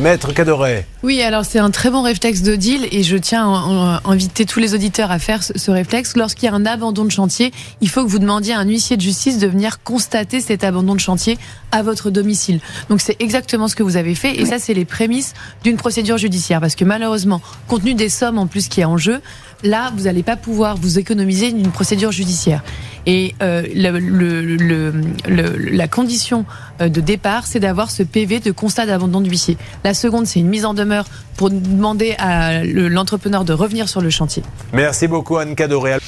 Maître Cadoret. Oui, alors c'est un très bon réflexe de deal et je tiens à inviter tous les auditeurs à faire ce réflexe. Lorsqu'il y a un abandon de chantier, il faut que vous demandiez à un huissier de justice de venir constater cet abandon de chantier à votre domicile. Donc c'est exactement ce que vous avez fait et ça c'est les prémices d'une procédure judiciaire parce que malheureusement, compte tenu des sommes en plus qui est en jeu, là vous n'allez pas pouvoir vous économiser d'une procédure judiciaire. Et euh, la condition euh, de départ, c'est d'avoir ce PV de constat d'abandon de huissier. La seconde, c'est une mise en demeure pour demander à l'entrepreneur de revenir sur le chantier. Merci beaucoup Anne Cadoréal.